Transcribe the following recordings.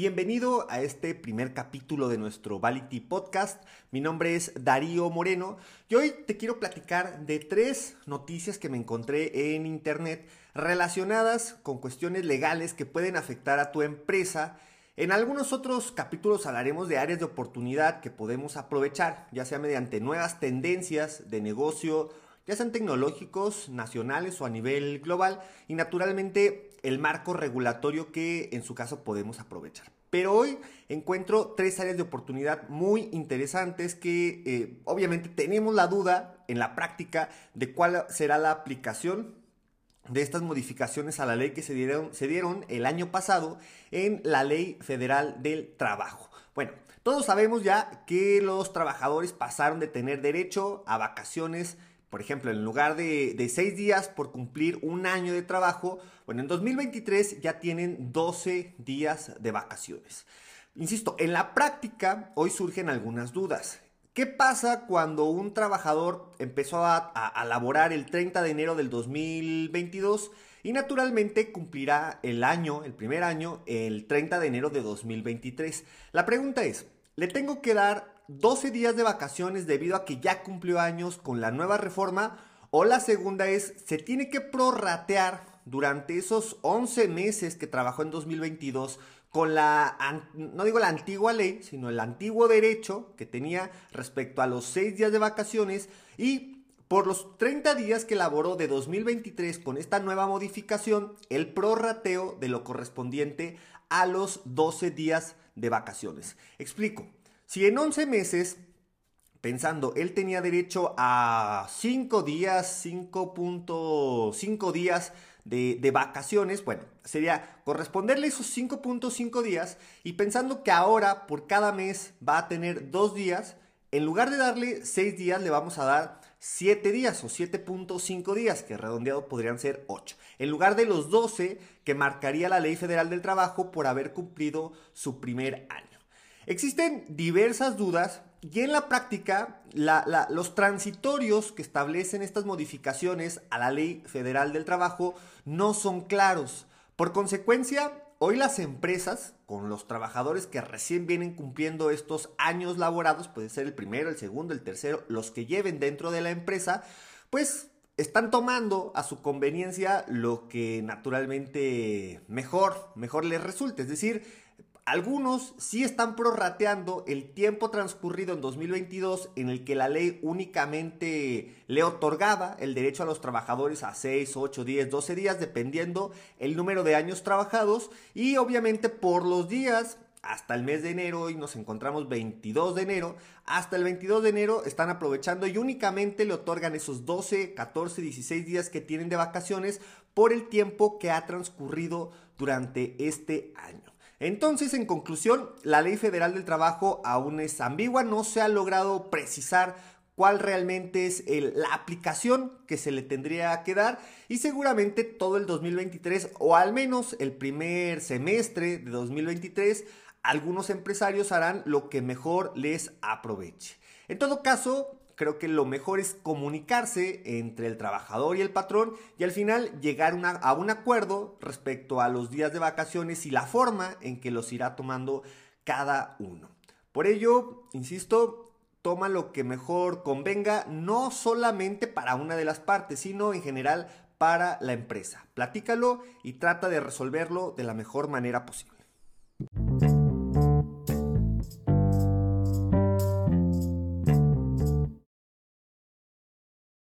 Bienvenido a este primer capítulo de nuestro Vality Podcast. Mi nombre es Darío Moreno y hoy te quiero platicar de tres noticias que me encontré en internet relacionadas con cuestiones legales que pueden afectar a tu empresa. En algunos otros capítulos hablaremos de áreas de oportunidad que podemos aprovechar, ya sea mediante nuevas tendencias de negocio, ya sean tecnológicos, nacionales o a nivel global, y naturalmente el marco regulatorio que en su caso podemos aprovechar. Pero hoy encuentro tres áreas de oportunidad muy interesantes que eh, obviamente tenemos la duda en la práctica de cuál será la aplicación de estas modificaciones a la ley que se dieron, se dieron el año pasado en la Ley Federal del Trabajo. Bueno, todos sabemos ya que los trabajadores pasaron de tener derecho a vacaciones por ejemplo, en lugar de, 6 días por cumplir un año de trabajo, bueno, en 2023 ya tienen 12 días de vacaciones. Insisto, en la práctica hoy surgen algunas dudas. ¿Qué pasa cuando un trabajador empezó a, a, laborar el 30 de enero del 2022 y naturalmente cumplirá el año, el primer año, el 30 de enero de 2023? La pregunta es, ¿le tengo que dar 12 días de vacaciones debido a que ya cumplió años con la nueva reforma. O la segunda es, se tiene que prorratear durante esos 11 meses que trabajó en 2022 con la, no digo la antigua ley, sino el antiguo derecho que tenía respecto a los 6 días de vacaciones y por los 30 días que laboró de 2023 con esta nueva modificación, el prorrateo de lo correspondiente a los 12 días de vacaciones. Explico. Si en 11 meses, pensando, él tenía derecho a 5 días, 5.5 días de, de, vacaciones, bueno, sería corresponderle esos 5.5 días y pensando que ahora por cada mes va a tener 2 días, en lugar de darle 6 días le vamos a dar 7 días o 7.5 días, que redondeado podrían ser 8, en lugar de los 12 que marcaría la Ley Federal del Trabajo por haber cumplido su primer año. Existen diversas dudas y en la práctica los transitorios que establecen estas modificaciones a la ley federal del trabajo no son claros. Por consecuencia, hoy las empresas, con los trabajadores que recién vienen cumpliendo estos años laborados, puede ser el primero, el segundo, el tercero, los que lleven dentro de la empresa, pues están tomando a su conveniencia lo que naturalmente mejor, mejor les resulte. Es decir, algunos sí están prorrateando el tiempo transcurrido en 2022 en el que la ley únicamente le otorgaba el derecho a los trabajadores a 6, 8, 10, 12 días, dependiendo el número de años trabajados y obviamente por los días hasta el mes de enero y nos encontramos 22 de enero, hasta el 22 de enero están aprovechando y únicamente le otorgan esos 12, 14, 16 días que tienen de vacaciones por el tiempo que ha transcurrido durante este año. Entonces, en conclusión, la ley federal del trabajo aún es ambigua, no se ha logrado precisar cuál realmente es la aplicación que se le tendría que dar y seguramente todo el 2023 o al menos el primer semestre de 2023 algunos empresarios harán lo que mejor les aproveche. En todo caso, creo que lo mejor es comunicarse entre el trabajador y el patrón y al final llegar a un acuerdo respecto a los días de vacaciones y la forma en que los irá tomando cada uno. Por ello, insisto, toma lo que mejor convenga, no solamente para una de las partes, sino en general para la empresa. Platícalo y trata de resolverlo de la mejor manera posible.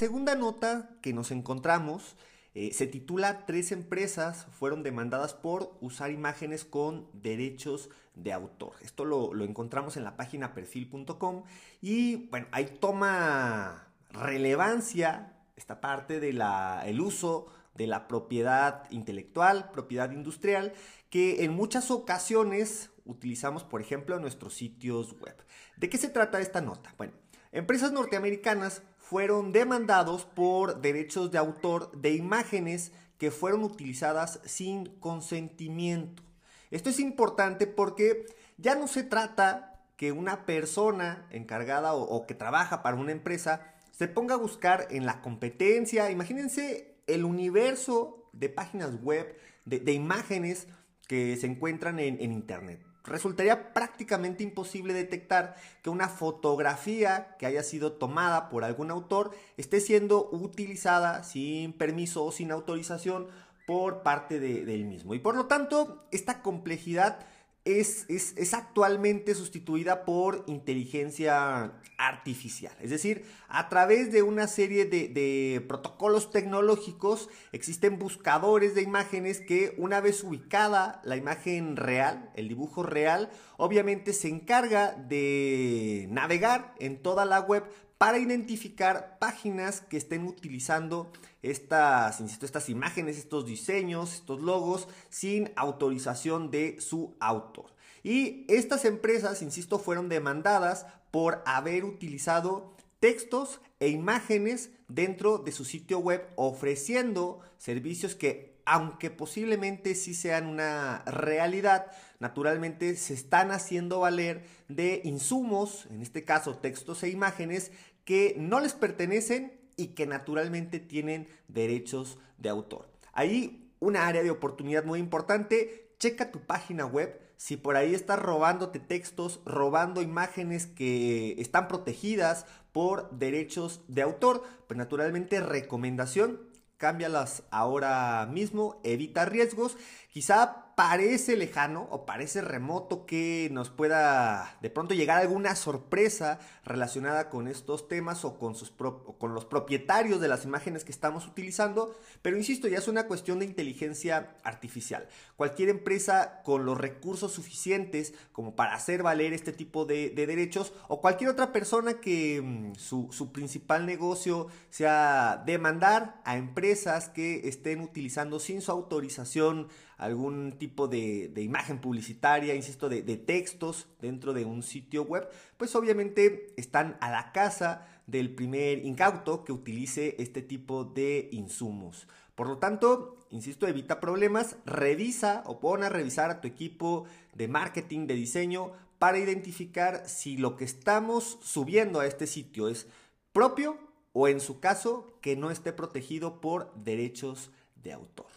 Segunda nota que nos encontramos eh, se titula Tres empresas fueron demandadas por usar imágenes con derechos de autor. Esto lo, encontramos en la página perfil.com y bueno, ahí toma relevancia esta parte del el uso de la propiedad intelectual, propiedad industrial, que en muchas ocasiones utilizamos, por ejemplo, en nuestros sitios web. ¿De qué se trata esta nota? Bueno, empresas norteamericanas fueron demandados por derechos de autor de imágenes que fueron utilizadas sin consentimiento. Esto es importante porque ya no se trata que una persona encargada o, que trabaja para una empresa se ponga a buscar en la competencia. Imagínense el universo de páginas web, de, imágenes que se encuentran en, en Internet. Resultaría prácticamente imposible detectar que una fotografía que haya sido tomada por algún autor esté siendo utilizada sin permiso o sin autorización por parte de, del mismo. Y por lo tanto, esta complejidad es, es, actualmente sustituida por inteligencia artificial. Es decir, a través de una serie de, de, protocolos tecnológicos existen buscadores de imágenes que una vez ubicada la imagen real, el dibujo real, obviamente se encarga de navegar en toda la web para identificar páginas que estén utilizando estas, insisto, estas imágenes, estos diseños, estos logos sin autorización de su autor. Y estas empresas, insisto, fueron demandadas por haber utilizado textos e imágenes dentro de su sitio web ofreciendo servicios que aunque posiblemente sí sean una realidad, naturalmente se están haciendo valer de insumos, en este caso textos e imágenes, que no les pertenecen y que naturalmente tienen derechos de autor. Ahí una área de oportunidad muy importante, checa tu página web, si por ahí estás robándote textos, robando imágenes que están protegidas por derechos de autor, pues naturalmente recomendación, cámbialas ahora mismo, evita riesgos, quizá parece lejano o parece remoto que nos pueda de pronto llegar alguna sorpresa relacionada con estos temas o con, los propietarios de las imágenes que estamos utilizando, pero insisto, ya es una cuestión de inteligencia artificial. Cualquier empresa con los recursos suficientes como para hacer valer este tipo de, derechos o cualquier otra persona que mm, su principal negocio sea demandar a empresas que estén utilizando sin su autorización algún tipo de, imagen publicitaria, insisto, de, de, textos dentro de un sitio web, pues obviamente están a la casa del primer incauto que utilice este tipo de insumos. Por lo tanto, insisto, evita problemas, revisa o pon a revisar a tu equipo de marketing, de diseño, para identificar si lo que estamos subiendo a este sitio es propio o en su caso que no esté protegido por derechos de autor.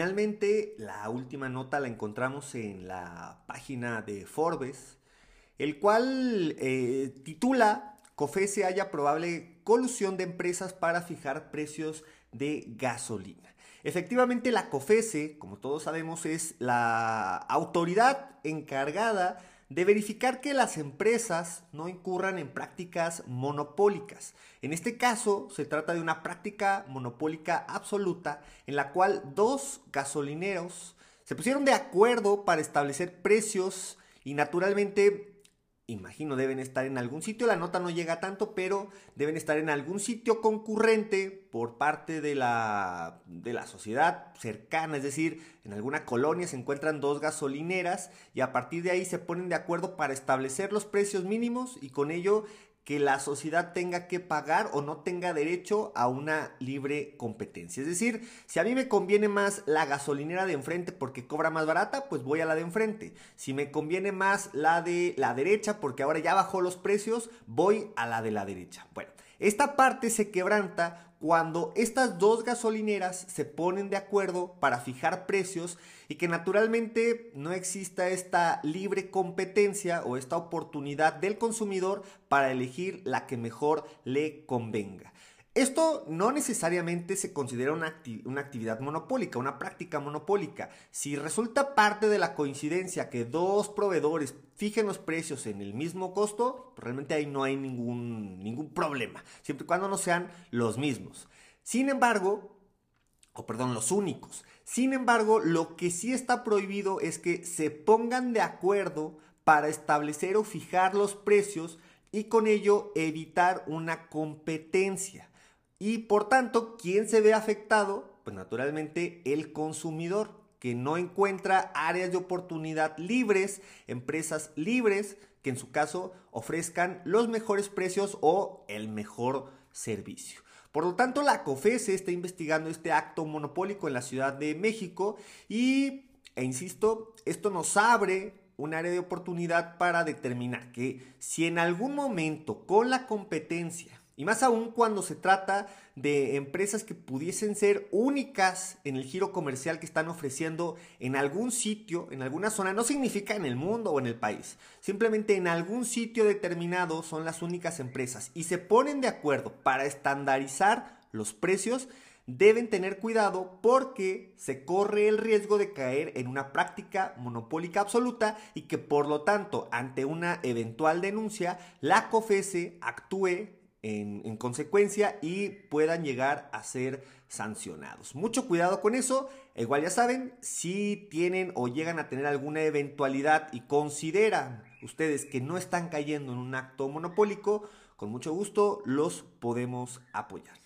Finalmente, la última nota la encontramos en la página de Forbes, el cual eh, titula COFESE haya probable colusión de empresas para fijar precios de gasolina. Efectivamente, la COFESE, como todos sabemos, es la autoridad encargada de verificar que las empresas no incurran en prácticas monopólicas. En este caso, se trata de una práctica monopólica absoluta en la cual dos gasolineros se pusieron de acuerdo para establecer precios y naturalmente imagino deben estar en algún sitio, la nota no llega tanto, pero deben estar en algún sitio concurrente por parte de la, de la sociedad cercana, es decir, en alguna colonia se encuentran dos gasolineras y a partir de ahí se ponen de acuerdo para establecer los precios mínimos y con ello que la sociedad tenga que pagar o no tenga derecho a una libre competencia. Es decir, si a mí me conviene más la gasolinera de enfrente porque cobra más barata, pues voy a la de enfrente. Si me conviene más la de la derecha porque ahora ya bajó los precios, voy a la de la derecha. Bueno, esta parte se quebranta cuando estas dos gasolineras se ponen de acuerdo para fijar precios y que naturalmente no exista esta libre competencia o esta oportunidad del consumidor para elegir la que mejor le convenga. Esto no necesariamente se considera una, actividad monopólica, una práctica monopólica. Si resulta parte de la coincidencia que dos proveedores fijen los precios en el mismo costo, realmente ahí no hay ningún, ningún problema, siempre y cuando no sean los mismos. Sin embargo, o perdón, los únicos. Sin embargo, lo que sí está prohibido es que se pongan de acuerdo para establecer o fijar los precios y con ello evitar una competencia. Y por tanto, ¿quién se ve afectado? Pues naturalmente el consumidor, que no encuentra áreas de oportunidad libres, empresas libres, que en su caso ofrezcan los mejores precios o el mejor servicio. Por lo tanto, la COFESE está investigando este acto monopólico en la Ciudad de México y, e insisto, esto nos abre un área de oportunidad para determinar que si en algún momento con la competencia Y más aún cuando se trata de empresas que pudiesen ser únicas en el giro comercial que están ofreciendo en algún sitio, en alguna zona, no significa en el mundo o en el país, simplemente en algún sitio determinado son las únicas empresas. Y se ponen de acuerdo. Para estandarizar los precios, deben tener cuidado porque se corre el riesgo de caer en una práctica monopólica absoluta y que por lo tanto ante una eventual denuncia la COFESE actúe en, consecuencia y puedan llegar a ser sancionados. Mucho cuidado con eso. Igual ya saben, si tienen o llegan a tener alguna eventualidad y consideran ustedes que no están cayendo en un acto monopólico, con mucho gusto los podemos apoyar.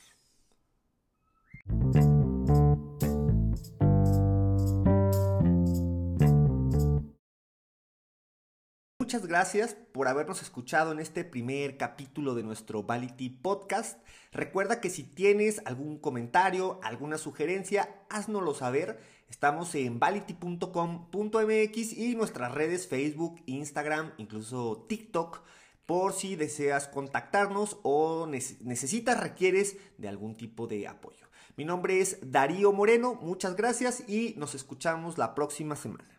Muchas gracias por habernos escuchado en este primer capítulo de nuestro Vality Podcast. Recuerda que si tienes algún comentario, alguna sugerencia, háznoslo saber. Estamos en vality.com.mx y nuestras redes Facebook, Instagram, incluso TikTok, por si deseas contactarnos o necesitas, requieres de algún tipo de apoyo. Mi nombre es Darío Moreno, muchas gracias y nos escuchamos la próxima semana.